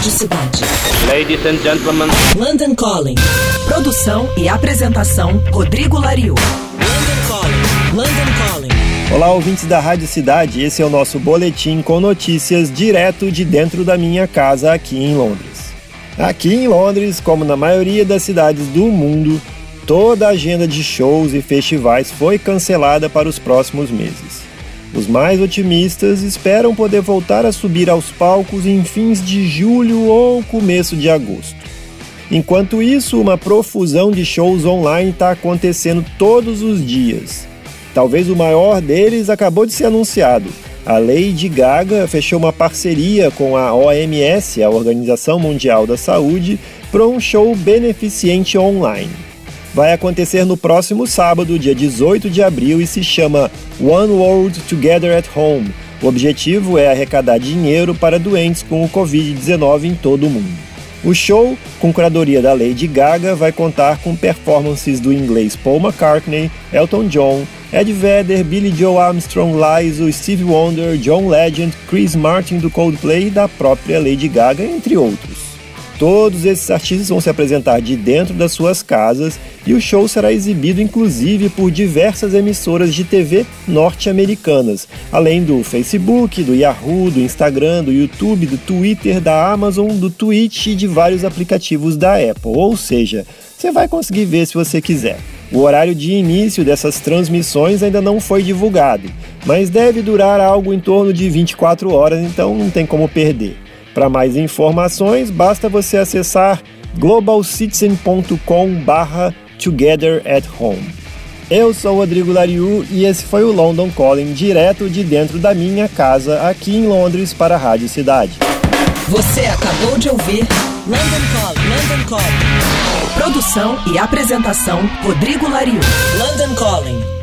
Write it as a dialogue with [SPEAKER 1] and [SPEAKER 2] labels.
[SPEAKER 1] Rádio Cidade.
[SPEAKER 2] Ladies and gentlemen.
[SPEAKER 1] London Calling. Produção e apresentação Rodrigo Lariu. London Calling. London
[SPEAKER 3] Calling. Olá, ouvintes da Rádio Cidade. Esse é o nosso boletim com notícias direto de dentro da minha casa aqui em Londres. Aqui em Londres, como na maioria das cidades do mundo, toda a agenda de shows e festivais foi cancelada para os próximos meses. Mais otimistas esperam poder voltar a subir aos palcos em fins de julho ou começo de agosto. Enquanto isso, uma profusão de shows online está acontecendo todos os dias. Talvez o maior deles acabou de ser anunciado. A Lady Gaga fechou uma parceria com a OMS, a Organização Mundial da Saúde, para um show beneficente online vai acontecer no próximo sábado, dia 18 de abril, e se chama One World Together at Home. O objetivo é arrecadar dinheiro para doentes com o Covid-19 em todo o mundo. O show, com curadoria da Lady Gaga, vai contar com performances do inglês Paul McCartney, Elton John, Ed Vedder, Billy Joe Armstrong, Lizzo, Steve Wonder, John Legend, Chris Martin do Coldplay e da própria Lady Gaga, entre outros. Todos esses artistas vão se apresentar de dentro das suas casas e o show será exibido inclusive por diversas emissoras de TV norte-americanas, além do Facebook, do Yahoo, do Instagram, do YouTube, do Twitter, da Amazon, do Twitch e de vários aplicativos da Apple. Ou seja, você vai conseguir ver se você quiser. O horário de início dessas transmissões ainda não foi divulgado, mas deve durar algo em torno de 24 horas, então não tem como perder. Para mais informações, basta você acessar home. Eu sou Rodrigo Lariu e esse foi o London Calling direto de dentro da minha casa aqui em Londres para a Rádio Cidade.
[SPEAKER 1] Você acabou de ouvir London Calling. London Calling. Produção e apresentação Rodrigo Lariu. London Calling.